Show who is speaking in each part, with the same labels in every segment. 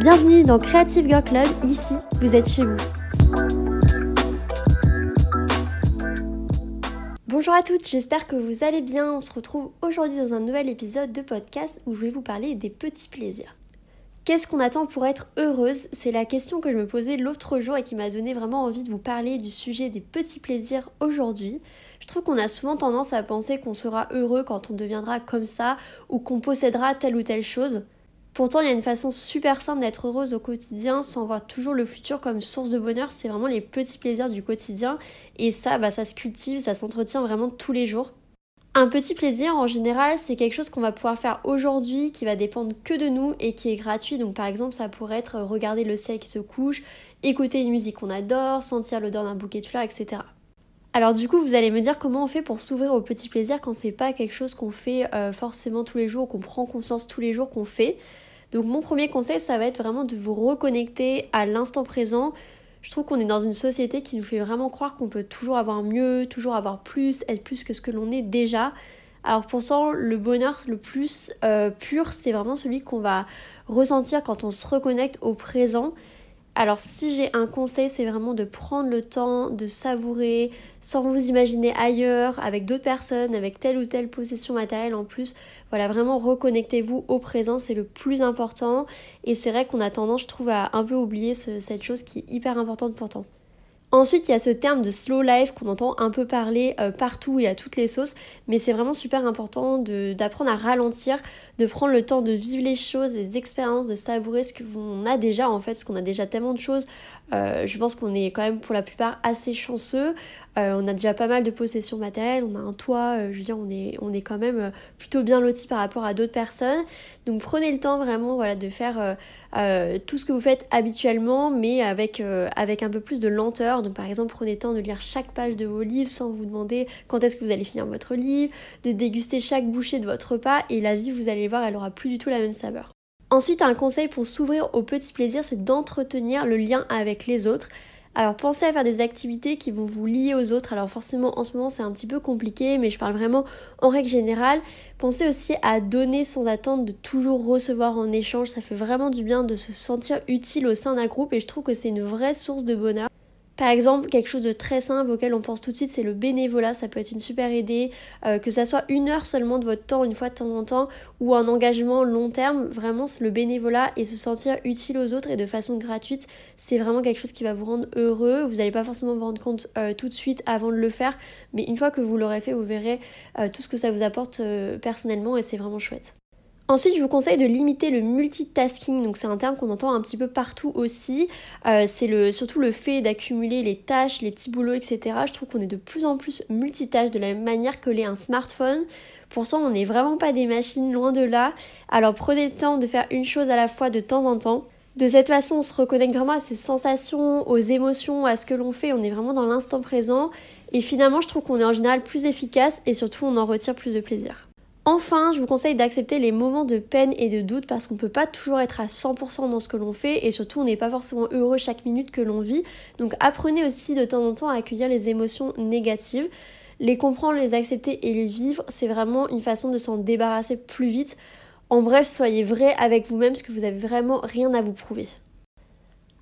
Speaker 1: Bienvenue dans Creative Girl Club, ici vous êtes chez vous. Bonjour à toutes, j'espère que vous allez bien. On se retrouve aujourd'hui dans un nouvel épisode de podcast où je vais vous parler des petits plaisirs. Qu'est-ce qu'on attend pour être heureuse? C'est la question que je me posais l'autre jour et qui m'a donné vraiment envie de vous parler du sujet des petits plaisirs aujourd'hui. Je trouve qu'on a souvent tendance à penser qu'on sera heureux quand on deviendra comme ça ou qu'on possédera telle ou telle chose. Pourtant, il y a une façon super simple d'être heureuse au quotidien sans voir toujours le futur comme source de bonheur. C'est vraiment les petits plaisirs du quotidien. Et ça, bah, ça se cultive, ça s'entretient vraiment tous les jours. Un petit plaisir, en général, c'est quelque chose qu'on va pouvoir faire aujourd'hui, qui va dépendre que de nous et qui est gratuit. Donc, par exemple, ça pourrait être regarder le ciel qui se couche, écouter une musique qu'on adore, sentir l'odeur d'un bouquet de fleurs, etc. Alors du coup, vous allez me dire comment on fait pour s'ouvrir aux petits plaisirs quand c'est pas quelque chose qu'on fait euh, forcément tous les jours, qu'on prend conscience tous les jours qu'on fait. Donc mon premier conseil, ça va être vraiment de vous reconnecter à l'instant présent. Je trouve qu'on est dans une société qui nous fait vraiment croire qu'on peut toujours avoir mieux, toujours avoir plus, être plus que ce que l'on est déjà. Alors pourtant, le bonheur le plus euh, pur, c'est vraiment celui qu'on va ressentir quand on se reconnecte au présent. Alors si j'ai un conseil, c'est vraiment de prendre le temps de savourer sans vous imaginer ailleurs, avec d'autres personnes, avec telle ou telle possession matérielle en plus. Voilà, vraiment reconnectez-vous au présent, c'est le plus important. Et c'est vrai qu'on a tendance, je trouve, à un peu oublier cette chose qui est hyper importante pourtant. Ensuite, il y a ce terme de slow life qu'on entend un peu parler euh, partout et à toutes les sauces, mais c'est vraiment super important d'apprendre à ralentir, de prendre le temps de vivre les choses, les expériences, de savourer ce qu'on a déjà en fait, parce qu'on a déjà tellement de choses. Euh, je pense qu'on est quand même pour la plupart assez chanceux. Euh, on a déjà pas mal de possessions matérielles, on a un toit, je veux dire, on est, on est quand même plutôt bien loti par rapport à d'autres personnes. Donc prenez le temps vraiment voilà, de faire euh, tout ce que vous faites habituellement, mais avec, euh, avec un peu plus de lenteur. Donc par exemple, prenez le temps de lire chaque page de vos livres sans vous demander quand est-ce que vous allez finir votre livre, de déguster chaque bouchée de votre repas, et la vie, vous allez voir, elle aura plus du tout la même saveur. Ensuite, un conseil pour s'ouvrir aux petits plaisirs, c'est d'entretenir le lien avec les autres. Alors pensez à faire des activités qui vont vous lier aux autres. Alors forcément en ce moment c'est un petit peu compliqué mais je parle vraiment en règle générale. Pensez aussi à donner sans attendre de toujours recevoir en échange. Ça fait vraiment du bien de se sentir utile au sein d'un groupe et je trouve que c'est une vraie source de bonheur. Par exemple, quelque chose de très simple auquel on pense tout de suite, c'est le bénévolat. Ça peut être une super idée, euh, que ça soit une heure seulement de votre temps, une fois de temps en temps, ou un engagement long terme. Vraiment, le bénévolat et se sentir utile aux autres et de façon gratuite, c'est vraiment quelque chose qui va vous rendre heureux. Vous n'allez pas forcément vous rendre compte euh, tout de suite avant de le faire, mais une fois que vous l'aurez fait, vous verrez euh, tout ce que ça vous apporte personnellement et c'est vraiment chouette. Ensuite, je vous conseille de limiter le multitasking. Donc, c'est un terme qu'on entend un petit peu partout aussi. Euh, c'est le, surtout le fait d'accumuler les tâches, les petits boulots, etc. Je trouve qu'on est de plus en plus multitâche de la même manière que l'est un smartphone. Pourtant, on n'est vraiment pas des machines, loin de là. Alors, prenez le temps de faire une chose à la fois de temps en temps. De cette façon, on se reconnecte vraiment à ses sensations, aux émotions, à ce que l'on fait. On est vraiment dans l'instant présent. Et finalement, je trouve qu'on est en général plus efficace et surtout, on en retire plus de plaisir. Enfin, je vous conseille d'accepter les moments de peine et de doute parce qu'on ne peut pas toujours être à 100% dans ce que l'on fait et surtout on n'est pas forcément heureux chaque minute que l'on vit. Donc apprenez aussi de temps en temps à accueillir les émotions négatives. Les comprendre, les accepter et les vivre, c'est vraiment une façon de s'en débarrasser plus vite. En bref, soyez vrai avec vous-même parce que vous n'avez vraiment rien à vous prouver.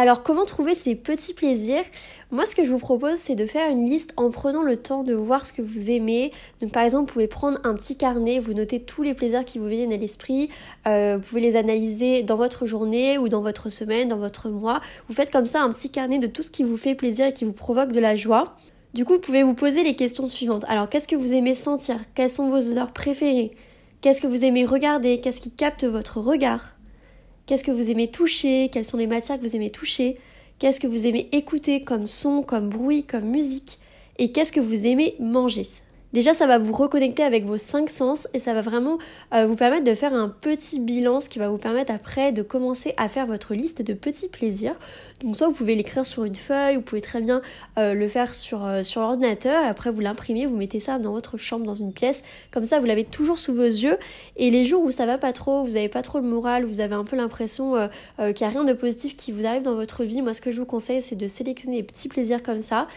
Speaker 1: Alors comment trouver ces petits plaisirs? Moi ce que je vous propose c'est de faire une liste en prenant le temps de voir ce que vous aimez. Donc par exemple vous pouvez prendre un petit carnet, vous notez tous les plaisirs qui vous viennent à l'esprit, euh, vous pouvez les analyser dans votre journée ou dans votre semaine, dans votre mois. Vous faites comme ça un petit carnet de tout ce qui vous fait plaisir et qui vous provoque de la joie. Du coup vous pouvez vous poser les questions suivantes. Alors qu'est-ce que vous aimez sentir? Quelles sont vos odeurs préférées? Qu'est-ce que vous aimez regarder? Qu'est-ce qui capte votre regard? Qu'est-ce que vous aimez toucher? Quelles sont les matières que vous aimez toucher? Qu'est-ce que vous aimez écouter comme son, comme bruit, comme musique? Et qu'est-ce que vous aimez manger? Déjà, ça va vous reconnecter avec vos cinq sens et ça va vraiment euh, vous permettre de faire un petit bilan, ce qui va vous permettre après de commencer à faire votre liste de petits plaisirs. Donc soit vous pouvez l'écrire sur une feuille, vous pouvez très bien euh, le faire sur, euh, sur l'ordinateur après vous l'imprimez, vous mettez ça dans votre chambre, dans une pièce. Comme ça, vous l'avez toujours sous vos yeux. Et les jours où ça va pas trop, vous n'avez pas trop le moral, vous avez un peu l'impression qu'il n'y a rien de positif qui vous arrive dans votre vie, moi ce que je vous conseille c'est de sélectionner des petits plaisirs comme ça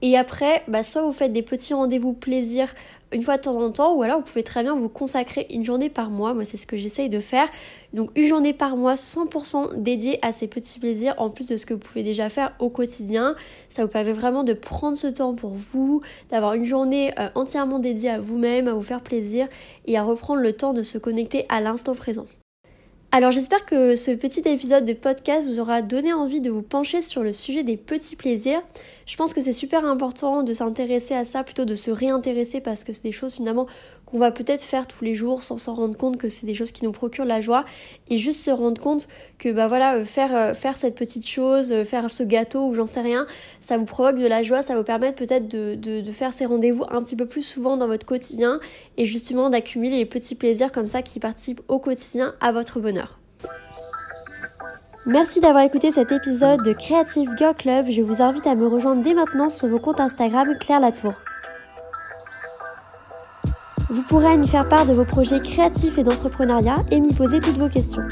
Speaker 1: et après, bah, soit vous faites des petits rendez-vous plaisir une fois de temps en temps, ou alors vous pouvez très bien vous consacrer une journée par mois. Moi, c'est ce que j'essaye de faire. Donc, une journée par mois 100% dédiée à ces petits plaisirs, en plus de ce que vous pouvez déjà faire au quotidien. Ça vous permet vraiment de prendre ce temps pour vous, d'avoir une journée euh, entièrement dédiée à vous-même, à vous faire plaisir et à reprendre le temps de se connecter à l'instant présent. Alors j'espère que ce petit épisode de podcast vous aura donné envie de vous pencher sur le sujet des petits plaisirs. Je pense que c'est super important de s'intéresser à ça plutôt de se réintéresser parce que c'est des choses finalement qu'on va peut-être faire tous les jours sans s'en rendre compte que c'est des choses qui nous procurent la joie et juste se rendre compte que bah voilà euh, faire euh, faire cette petite chose, euh, faire ce gâteau ou j'en sais rien, ça vous provoque de la joie, ça vous permet peut-être de, de faire ces rendez-vous un petit peu plus souvent dans votre quotidien et justement d'accumuler les petits plaisirs comme ça qui participent au quotidien à votre bonheur. Merci d'avoir écouté cet épisode de Creative Girl Club. Je vous invite à me rejoindre dès maintenant sur mon compte Instagram Claire Latour. Vous pourrez m'y faire part de vos projets créatifs et d'entrepreneuriat et m'y poser toutes vos questions.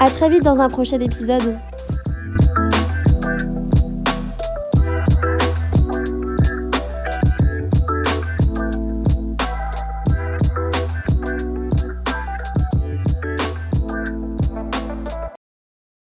Speaker 1: A très vite dans un prochain épisode.